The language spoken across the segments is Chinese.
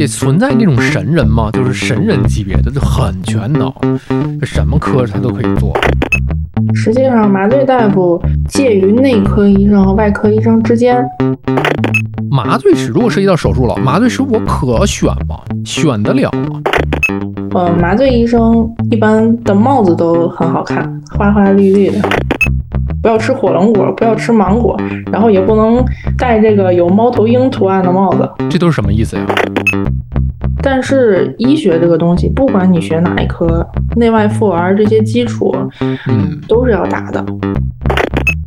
也存在那种神人吗？就是神人级别的，就很全能，什么科他都可以做。实际上，麻醉大夫介于内科医生和外科医生之间。麻醉师如果涉及到手术了，麻醉师我可选吗？选得了吗？呃，麻醉医生一般的帽子都很好看，花花绿绿的。不要吃火龙果，不要吃芒果，然后也不能戴这个有猫头鹰图案的帽子。这都是什么意思呀？但是医学这个东西，不管你学哪一科，内外妇儿这些基础，嗯，都是要打的。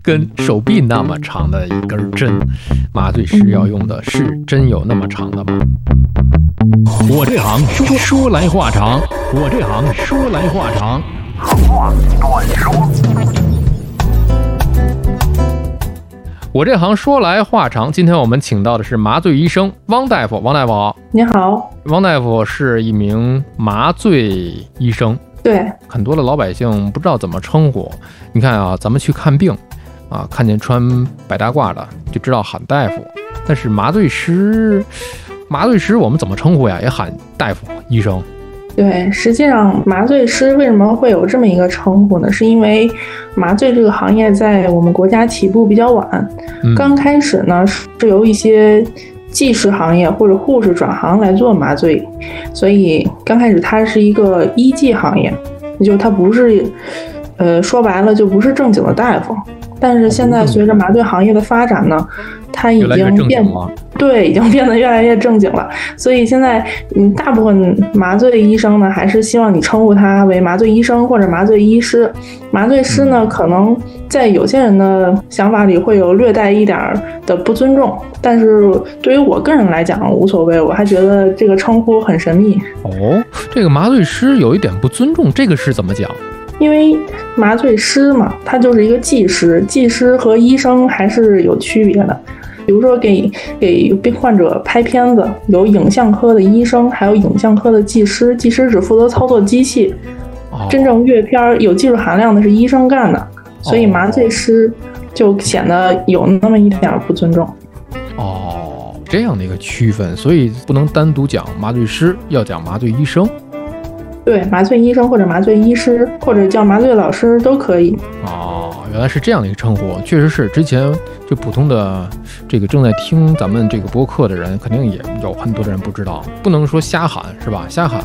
跟手臂那么长的一根针，麻醉师要用的是真有那么长的吗？我这行说说来话长，我这行说来话长。话短说。我这行说来话长，今天我们请到的是麻醉医生汪大夫。汪大夫好，你好。汪大夫是一名麻醉医生，对很多的老百姓不知道怎么称呼。你看啊，咱们去看病啊，看见穿白大褂的就知道喊大夫，但是麻醉师，麻醉师我们怎么称呼呀？也喊大夫、医生。对，实际上麻醉师为什么会有这么一个称呼呢？是因为麻醉这个行业在我们国家起步比较晚，刚开始呢是由一些技师行业或者护士转行来做麻醉，所以刚开始它是一个医技行业，就它不是，呃，说白了就不是正经的大夫。但是现在随着麻醉行业的发展呢，它已经变对，已经变得越来越正经了。所以现在，嗯，大部分麻醉医生呢，还是希望你称呼他为麻醉医生或者麻醉医师。麻醉师呢，可能在有些人的想法里会有略带一点的不尊重，但是对于我个人来讲无所谓，我还觉得这个称呼很神秘。哦，这个麻醉师有一点不尊重，这个是怎么讲？因为麻醉师嘛，他就是一个技师，技师和医生还是有区别的。比如说，给给病患者拍片子，有影像科的医生，还有影像科的技师，技师只负责操作机器，真正阅片有技术含量的是医生干的，所以麻醉师就显得有那么一点不尊重。哦，这样的一个区分，所以不能单独讲麻醉师，要讲麻醉医生。对，麻醉医生或者麻醉医师，或者叫麻醉老师都可以。哦，原来是这样的一个称呼，确实是。之前就普通的这个正在听咱们这个播客的人，肯定也有很多的人不知道，不能说瞎喊是吧？瞎喊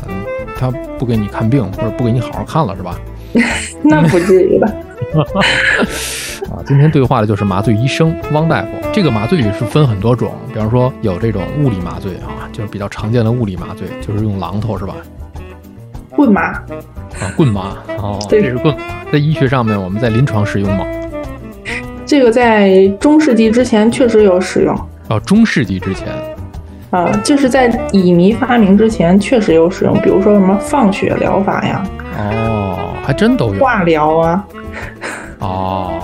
他不给你看病，或者不给你好好看了是吧？那不至于吧？啊，今天对话的就是麻醉医生汪大夫。这个麻醉是分很多种，比方说有这种物理麻醉啊，就是比较常见的物理麻醉，就是用榔头是吧？棍麻啊，棍麻哦，这是棍。在医学上面，我们在临床使用吗？这个在中世纪之前确实有使用。哦，中世纪之前啊，就是在乙醚发明之前确实有使用，比如说什么放血疗法呀。哦，还真都有。化疗啊。哦，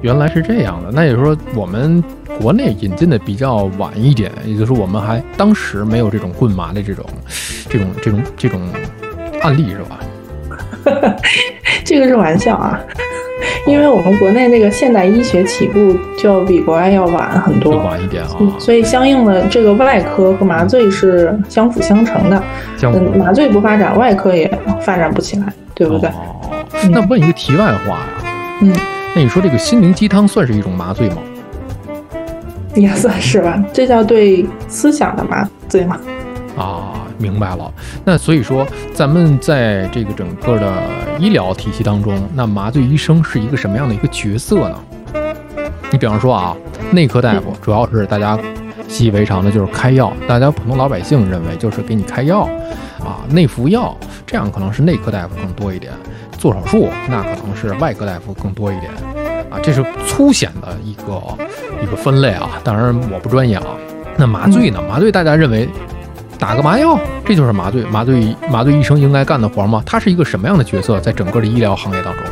原来是这样的。那也就是说，我们国内引进的比较晚一点，也就是说，我们还当时没有这种棍麻的这种、这种、这种、这种。案例是吧？这个是玩笑啊，因为我们国内那个现代医学起步就要比国外要晚很多，晚一点啊。所以相应的这个外科和麻醉是相辅相成的，嗯，麻醉不发展，外科也发展不起来，对不对？哦，那问一个题外话呀，嗯，那你说这个心灵鸡汤算是一种麻醉吗？也算是吧，这叫对思想的麻醉吗？啊。明白了，那所以说，咱们在这个整个的医疗体系当中，那麻醉医生是一个什么样的一个角色呢？你比方说啊，内科大夫主要是大家习以为常的，就是开药，大家普通老百姓认为就是给你开药啊，内服药，这样可能是内科大夫更多一点。做手术那可能是外科大夫更多一点啊，这是粗显的一个一个分类啊。当然我不专业啊。那麻醉呢？麻醉大家认为。打个麻药，这就是麻醉。麻醉麻醉医生应该干的活吗？他是一个什么样的角色，在整个的医疗行业当中？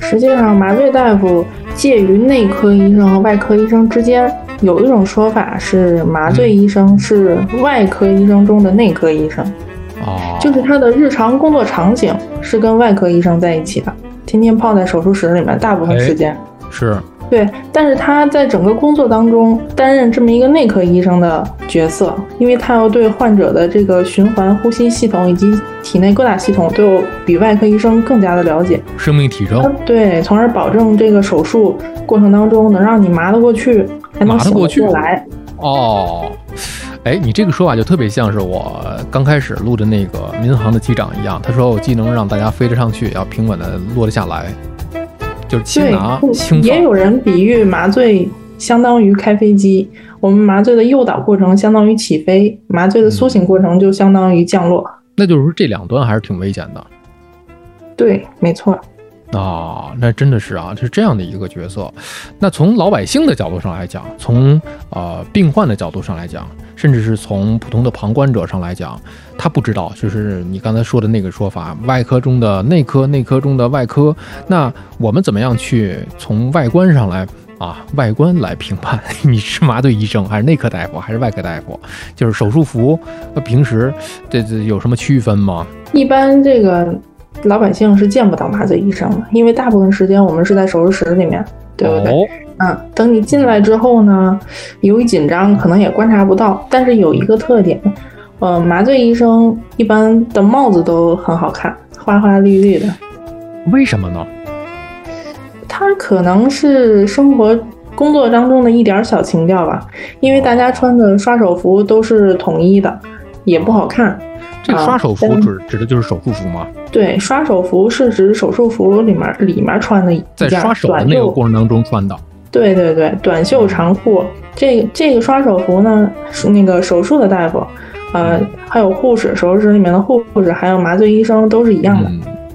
实际上，麻醉大夫介于内科医生和外科医生之间。有一种说法是，麻醉医生是外科医生中的内科医生。哦，就是他的日常工作场景是跟外科医生在一起的，天天泡在手术室里面，大部分时间是。对，但是他在整个工作当中担任这么一个内科医生的角色，因为他要对患者的这个循环呼吸系统以及体内各大系统都有比外科医生更加的了解，生命体征。对，从而保证这个手术过程当中能让你麻得过去，还能醒过来。哦，哎，你这个说法就特别像是我刚开始录的那个民航的机长一样，他说我既能让大家飞得上去，要平稳的落得下来。就是轻拿轻也有人比喻麻醉相当于开飞机，我们麻醉的诱导过程相当于起飞，麻醉的苏醒过程就相当于降落。那就是说这两端还是挺危险的。对，没错。啊，那真的是啊，是这样的一个角色。那从老百姓的角度上来讲，从呃病患的角度上来讲，甚至是从普通的旁观者上来讲，他不知道，就是你刚才说的那个说法，外科中的内科，内科中的外科。那我们怎么样去从外观上来啊，外观来评判你是麻醉医生还是内科大夫还是外科大夫？就是手术服，那平时这这有什么区分吗？一般这个。老百姓是见不到麻醉医生的，因为大部分时间我们是在手术室里面，对不对？嗯，等你进来之后呢，由于紧张，可能也观察不到。但是有一个特点，呃，麻醉医生一般的帽子都很好看，花花绿绿的。为什么呢？他可能是生活工作当中的一点小情调吧，因为大家穿的刷手服都是统一的，也不好看。这个刷手服指指的就是手术服吗？对，刷手服是指手术服里面里面穿的在刷手的那个过程当中穿的。对对对，短袖长裤。这这个刷手服呢，是那个手术的大夫，呃，还有护士，手术室里面的护士，还有麻醉医生都是一样的。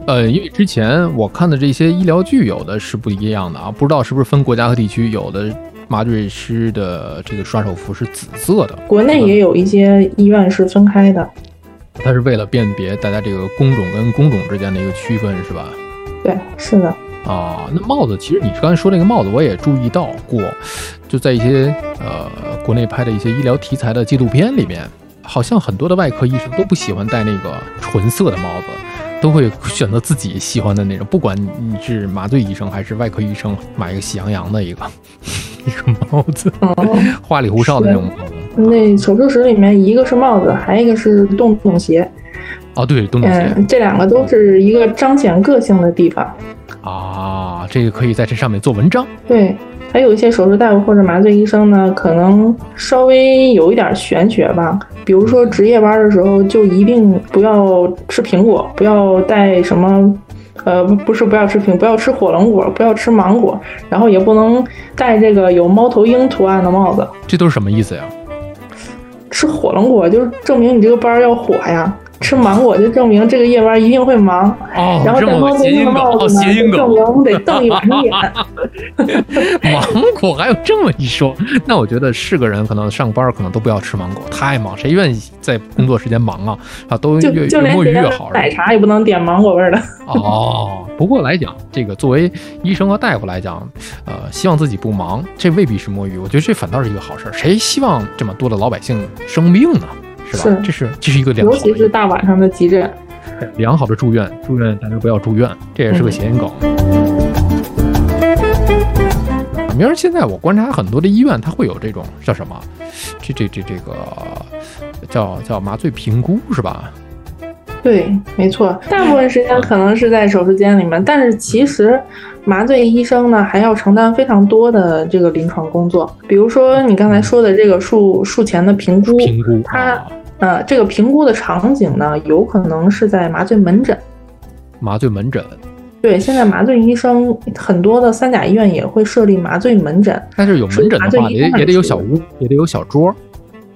呃，因为之前我看的这些医疗剧，有的是不一样的啊，不知道是不是分国家和地区，有的麻醉师的这个刷手服是紫色的。国内也有一些医院是分开的。它是为了辨别大家这个工种跟工种之间的一个区分，是吧？对，是的。啊，那帽子，其实你刚才说那个帽子，我也注意到过，就在一些呃国内拍的一些医疗题材的纪录片里面，好像很多的外科医生都不喜欢戴那个纯色的帽子，都会选择自己喜欢的那种，不管你是麻醉医生还是外科医生，买一个喜羊羊的一个 一个帽子，花里胡哨的那种。那手术室里面，一个是帽子，还一个是洞洞鞋。哦，对，洞洞鞋，这两个都是一个彰显个性的地方。啊，这个可以在这上面做文章。对，还有一些手术大夫或者麻醉医生呢，可能稍微有一点玄学吧。比如说值夜班的时候，就一定不要吃苹果，不要带什么，呃，不是不要吃苹，不要吃火龙果，不要吃芒果，然后也不能戴这个有猫头鹰图案的帽子。这都是什么意思呀？吃火龙果就是证明你这个班要火呀，吃芒果就证明这个夜班一定会忙。哦，然后戴猫头鹰的帽子呢，证明得瞪一晚眼。芒果还有这么一说，那我觉得是个人可能上班可能都不要吃芒果，太忙，谁愿意在工作时间忙啊？啊，都越越摸鱼越好。奶茶也不能点芒果味的。哦，不过来讲，这个作为医生和大夫来讲，呃，希望自己不忙，这未必是摸鱼。我觉得这反倒是一个好事。谁希望这么多的老百姓生病呢？是吧？这是这是一个良好，尤其是大晚上的急诊。良好的住院，住院大家不要住院，这也是个谐音梗。明儿现在我观察很多的医院，它会有这种叫什么？这这这这个叫叫麻醉评估是吧？对，没错。大部分时间可能是在手术间里面，但是其实麻醉医生呢还要承担非常多的这个临床工作。比如说你刚才说的这个术术前的评估，评估它。呃，这个评估的场景呢，有可能是在麻醉门诊。麻醉门诊，对，现在麻醉医生很多的三甲医院也会设立麻醉门诊。但是有门诊的话，也也得有小屋，也得有小桌。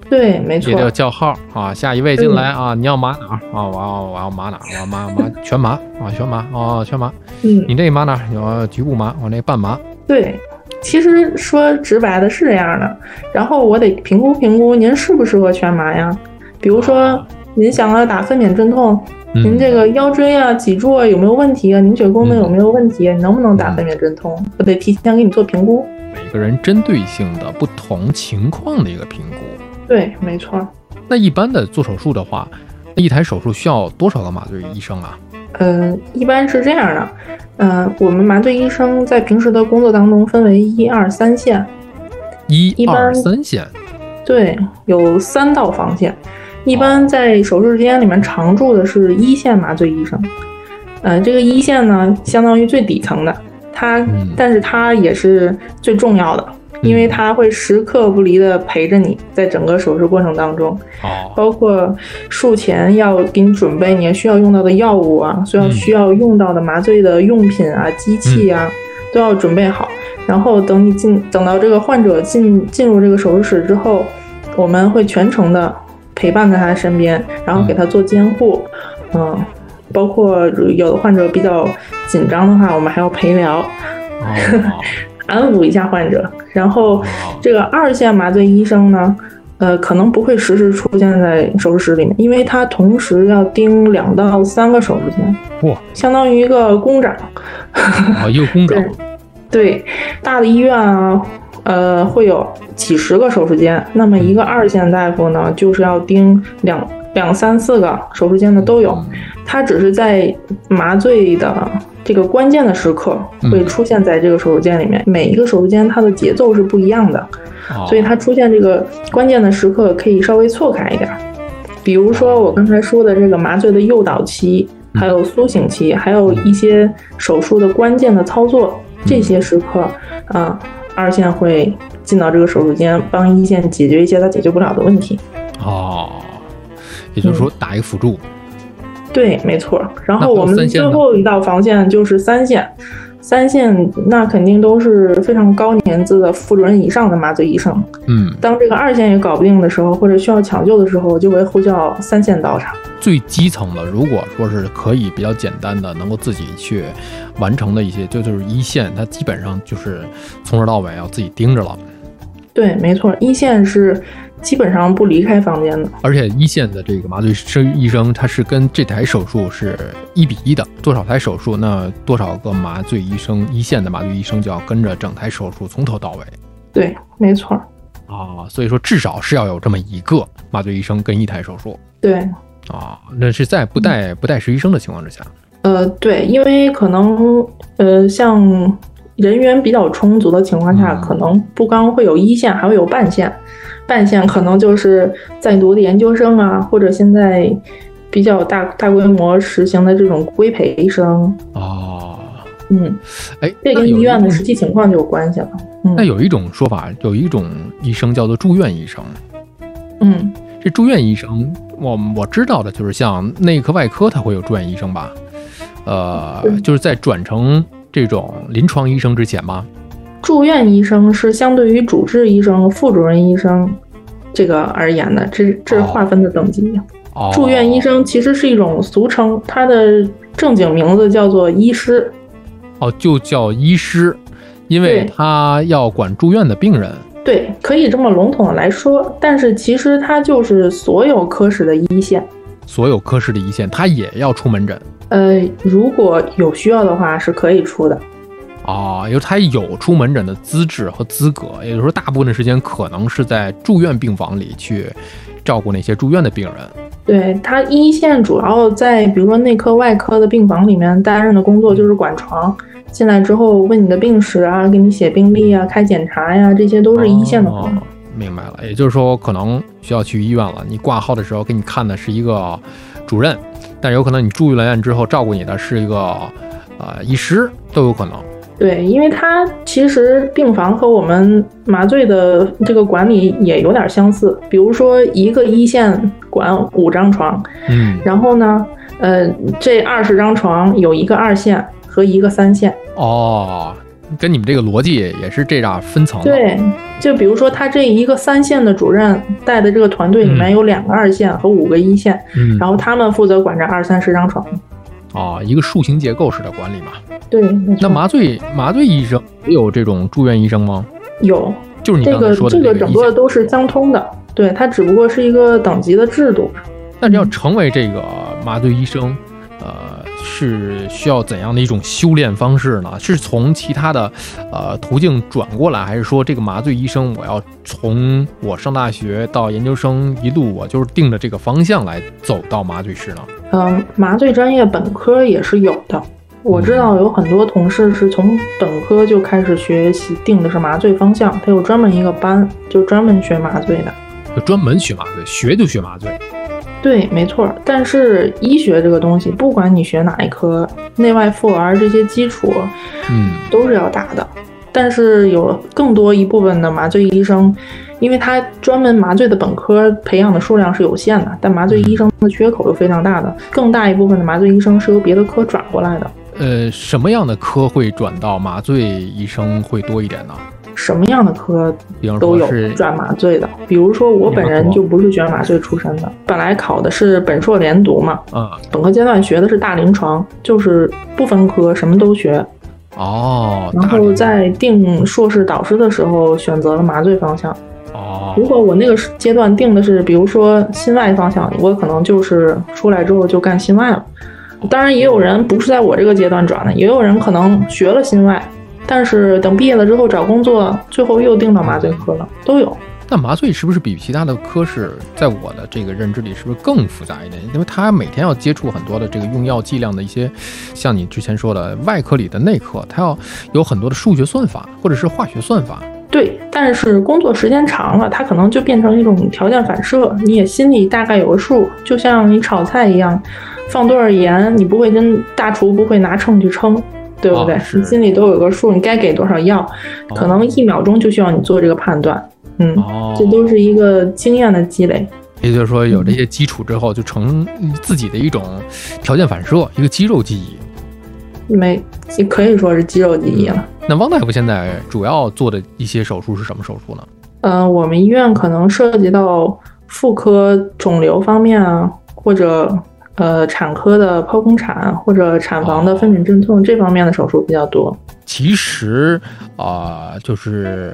对，没错。也得叫号啊，下一位进来啊，你要麻哪儿啊？我要我要麻哪儿？我要麻麻全麻啊，全麻啊，全麻。嗯，你这麻哪儿？你要局部麻，我那半麻。对，其实说直白的是这样的，然后我得评估评估您适不适合全麻呀。比如说，您想要打分娩镇痛，您这个腰椎啊、脊柱啊有没有问题啊？凝血功能有没有问题？你能不能打分娩镇痛？我得提前给你做评估。每个人针对性的不同情况的一个评估。对，没错。那一般的做手术的话，那一台手术需要多少个麻醉医生啊？呃，一般是这样的，嗯，我们麻醉医生在平时的工作当中分为一二三线，一二三线，对，有三道防线。一般在手术间里面常驻的是一线麻醉医生，呃，这个一线呢，相当于最底层的，他，但是他也是最重要的。因为他会时刻不离的陪着你在整个手术过程当中，哦，包括术前要给你准备你需要用到的药物啊，需要需要用到的麻醉的用品啊、机器啊，都要准备好。然后等你进，等到这个患者进进入这个手术室之后，我们会全程的陪伴在他身边，然后给他做监护，嗯，包括有的患者比较紧张的话，我们还要陪聊。安抚一下患者，然后这个二线麻醉医生呢，呃，可能不会实时出现在手术室里面，因为他同时要盯两到三个手术间，哇，相当于一个工长，啊，一个工长，对，大的医院啊，呃，会有几十个手术间，那么一个二线大夫呢，就是要盯两两三四个手术间的都有，他只是在麻醉的。这个关键的时刻会出现在这个手术间里面，每一个手术间它的节奏是不一样的，所以它出现这个关键的时刻可以稍微错开一点。比如说我刚才说的这个麻醉的诱导期，还有苏醒期，还有一些手术的关键的操作，这些时刻，啊，二线会进到这个手术间，帮一线解决一些他解决不了的问题。哦，也就是说打一个辅助。对，没错。然后我们最后一道防线就是三线，三线那肯定都是非常高年资的副主任以上的麻醉医生。嗯，当这个二线也搞不定的时候，或者需要抢救的时候，就会呼叫三线到场。最基层的，如果说是可以比较简单的，能够自己去完成的一些，就就是一线，它基本上就是从头到尾要自己盯着了。对，没错，一线是。基本上不离开房间的，而且一线的这个麻醉师医生，他是跟这台手术是一比一的，多少台手术，那多少个麻醉医生，一线的麻醉医生就要跟着整台手术从头到尾。对，没错。啊，所以说至少是要有这么一个麻醉医生跟一台手术。对。啊，那是在不带不带实习生的情况之下。呃，对，因为可能呃，像人员比较充足的情况下，可能不光会有一线，还会有半线。半线可能就是在读的研究生啊，或者现在比较大大规模实行的这种规培医生哦，嗯，哎，这跟医院的实际情况就有关系了。那有一种说法，有一种医生叫做住院医生。嗯，这住院医生，我我知道的就是像内科、外科，他会有住院医生吧？呃，就是在转成这种临床医生之前吗？住院医生是相对于主治医生、副主任医生这个而言的，这这是划分的等级。哦住院医生其实是一种俗称，它的正经名字叫做医师。哦，就叫医师，因为他要管住院的病人。对，可以这么笼统的来说，但是其实他就是所有科室的一线。所有科室的一线，他也要出门诊。呃，如果有需要的话，是可以出的。哦，因为他有出门诊的资质和资格，也就是说，大部分的时间可能是在住院病房里去照顾那些住院的病人。对他一线主要在比如说内科、外科的病房里面担任的工作就是管床，进来之后问你的病史啊，给你写病历啊，开检查呀，这些都是一线的工作。明白了，也就是说，可能需要去医院了。你挂号的时候给你看的是一个主任，但有可能你住了院之后照顾你的是一个呃医师，都有可能。对，因为它其实病房和我们麻醉的这个管理也有点相似。比如说，一个一线管五张床，嗯，然后呢，呃，这二十张床有一个二线和一个三线。哦，跟你们这个逻辑也是这样分层。对，就比如说他这一个三线的主任带的这个团队里面有两个二线和五个一线，嗯，然后他们负责管这二三十张床。哦，一个树形结构式的管理嘛。对，那麻醉麻醉医生也有这种住院医生吗？有，就是你刚才说的这个整个都是相通的。对，它只不过是一个等级的制度。那你要成为这个麻醉医生，呃，是需要怎样的一种修炼方式呢？是从其他的呃途径转过来，还是说这个麻醉医生我要从我上大学到研究生一路我就是定着这个方向来走到麻醉师呢？嗯，麻醉专业本科也是有的。我知道有很多同事是从本科就开始学习，定的是麻醉方向，他有专门一个班，就专门学麻醉的，就专门学麻醉，学就学麻醉。对，没错。但是医学这个东西，不管你学哪一科，内外妇儿这些基础，嗯，都是要打的。但是有更多一部分的麻醉医生，因为他专门麻醉的本科培养的数量是有限的，但麻醉医生的缺口又非常大的，更大一部分的麻醉医生是由别的科转过来的。呃，什么样的科会转到麻醉医生会多一点呢？什么样的科都有转麻醉的，比如说我本人就不是学麻醉出身的，本来考的是本硕连读嘛，嗯，本科阶段学的是大临床，就是不分科，什么都学。哦，然后在定硕士导师的时候选择了麻醉方向。哦如果我那个阶段定的是，比如说心外方向，我可能就是出来之后就干心外了。当然，也有人不是在我这个阶段转的，也有人可能学了心外，但是等毕业了之后找工作，最后又定到麻醉科了，都有。那麻醉是不是比其他的科室，在我的这个认知里，是不是更复杂一点？因为他每天要接触很多的这个用药剂量的一些，像你之前说的外科里的内科，他要有很多的数学算法或者是化学算法。对，但是工作时间长了，它可能就变成一种条件反射，你也心里大概有个数，就像你炒菜一样，放多少盐，你不会跟大厨不会拿秤去称，对不对？哦你心里都有个数，你该给多少药，可能一秒钟就需要你做这个判断。嗯，哦，这都是一个经验的积累。也就是说，有这些基础之后，就成自己的一种条件反射，一个肌肉记忆。没，也可以说是肌肉记忆了。那汪大夫现在主要做的一些手术是什么手术呢？嗯、我们医院可能涉及到妇科肿瘤方面啊，或者呃产科的剖宫产或者产房的分娩镇痛这方面的手术比较多。其实啊、就是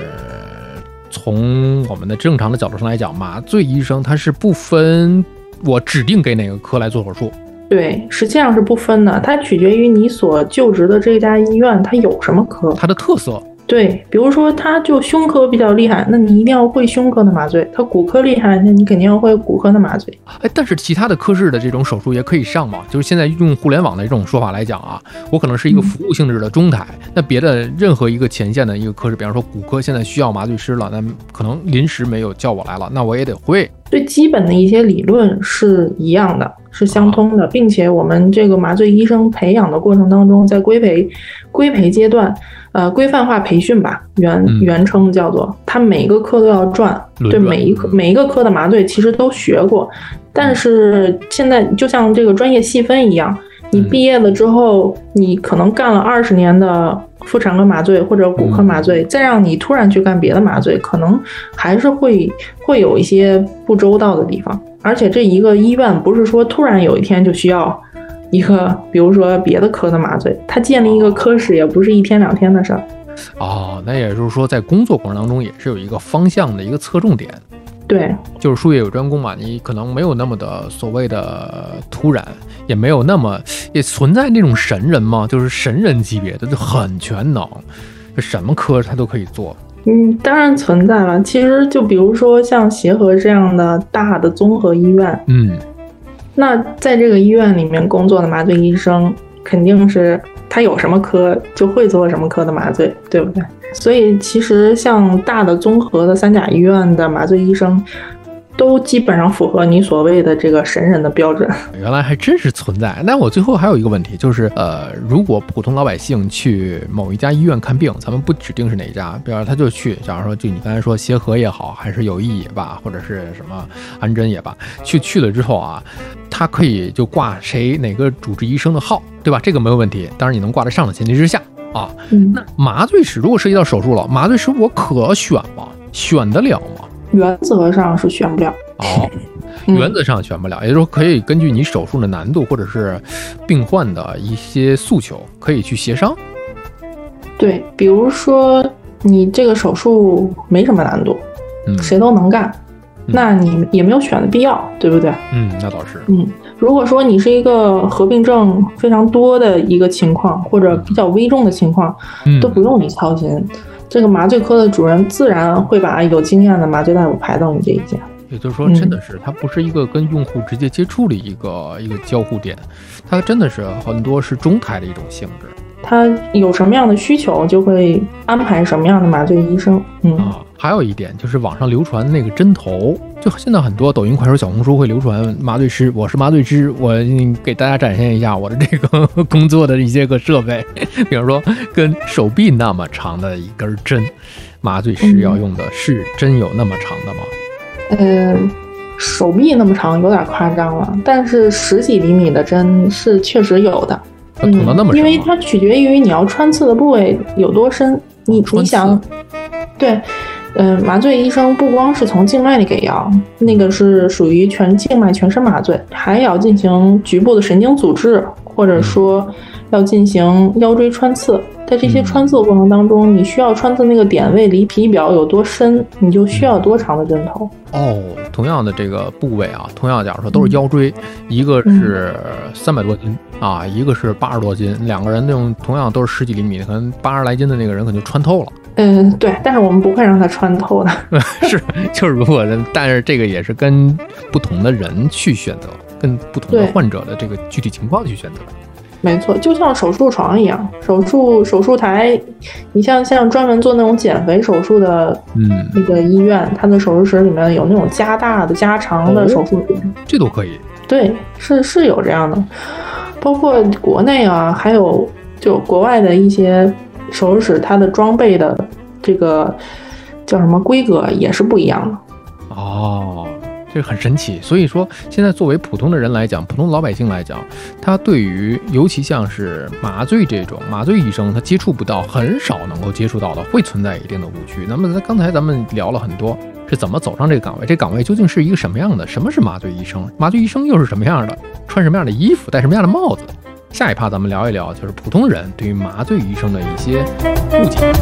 从我们的正常的角度上来讲，麻醉医生他是不分我指定给哪个科来做手术。对，实际上是不分的，它取决于你所就职的这家医院它有什么科。它的特色对，比如说他就胸科比较厉害，那你一定要会胸科的麻醉；他骨科厉害，那你肯定要会骨科的麻醉。哎，但是其他的科室的这种手术也可以上嘛？就是现在用互联网的这种说法来讲啊，我可能是一个服务性质的中台，那别的任何一个前线的一个科室，比方说骨科现在需要麻醉师了，那可能临时没有叫我来了，那我也得会。最基本的一些理论是一样的，是相通的，并且我们这个麻醉医生培养的过程当中，在规培规培阶段，呃，规范化培训吧，原嗯。原称叫做，他每一个科都要转，对每一科每一个科的麻醉其实都学过，但是现在就像这个专业细分一样，你嗯。毕业了之后，你可能干了二十年的妇产科麻醉或者骨科麻醉，再让你突然去干别的麻醉，可能还是会会有一些不周到的地方。而且这一个医院不是说突然有一天就需要一个，比如说别的科的麻醉，它建立一个科室也不是一天两天的事儿。哦，那也就是说，在工作过程当中也是有一个方向的一个侧重点，对，就是术业有专攻嘛，你可能没有那么的所谓的突然，也没有那么也存在那种神人嘛，就是神人级别的，就很全能，就什么科他都可以做。嗯，当然存在了。其实就比如说像协和这样的大的综合医院，嗯，那在这个医院里面工作的麻醉医生，肯定是他有什么科就会做什么科的麻醉，对不对？所以其实像大的综合的三甲医院的麻醉医生，都基本上符合你所谓的这个神人的标准。原来还真是存在。那我最后还有一个问题，就是呃，如果普通老百姓去某一家医院看病，咱们不指定是哪一家，比方说他就去，假如说就你刚才说协和也好，还是友谊也罢，或者是什么安贞也罢，去去了之后啊，他可以就挂谁哪个主治医生的号，对吧？这个没有问题，当然你能挂得上的前提之下啊。嗯，那麻醉师如果涉及到手术了，麻醉师我可选吗？选得了吗？原则上是选不了。哦，嗯原则上选不了，也就是说可以根据你手术的难度或者是病患的一些诉求，可以去协商。对，比如说你这个手术没什么难度，嗯，谁都能干，那你也没有选的必要，对不对？嗯，那倒是。嗯，如果说你是一个合并症非常多的一个情况，或者比较危重的情况，都不用你操心，这个麻醉科的主任自然会把有经验的麻醉大夫排到你这一家。也就是说，真的是它不是一个跟用户直接接触的一个一个交互点，它真的是很多是中台的一种性质。他有什么样的需求，就会安排什么样的麻醉医生。嗯啊，还有一点就是网上流传那个针头，就现在很多抖音、快手、小红书会流传麻醉师，我是麻醉师，我给大家展现一下我的这个工作的一些个设备，比如说跟手臂那么长的一根针，麻醉师要用的是针有那么长的吗？嗯，手臂那么长有点夸张了，但是十几厘米的针是确实有的。嗯，因为它取决于你要穿刺的部位有多深。你你想，对，嗯，麻醉医生不光是从静脉里给药，那个是属于全静脉全身麻醉，还要进行局部的神经阻滞，或者说要进行腰椎穿刺。在这些穿刺过程当中，你需要穿刺那个点位离皮表有多深，你就需要多长的针头。哦，同样的这个部位啊，同样假如说都是腰椎，一个是三百多斤啊，一个是八十多斤，两个人用同样都是十几厘米，可能八十来斤的那个人可能就穿透了。嗯，对，但是我们不会让他穿透的。是，就是如果，但是这个也是跟不同的人去选择，跟不同的患者的这个具体情况去选择。没错，就像手术床一样，手术手术台，你像像专门做那种减肥手术的，嗯，那个医院，它的手术室里面有那种加大的、加长的手术点，这都可以。对，是是有这样的，包括国内啊，还有就国外的一些手术室，它的装备的这个叫什么规格也是不一样的。哦。这很神奇，所以说现在作为普通的人来讲，普通老百姓来讲，他对于尤其像是麻醉这种麻醉医生，他接触不到，很少能够接触到的，会存在一定的误区。那么刚才咱们聊了很多，是怎么走上这个岗位？这岗位究竟是一个什么样的？什么是麻醉医生？麻醉医生又是什么样的？穿什么样的衣服？戴什么样的帽子？下一趴咱们聊一聊，就是普通人对于麻醉医生的一些误解。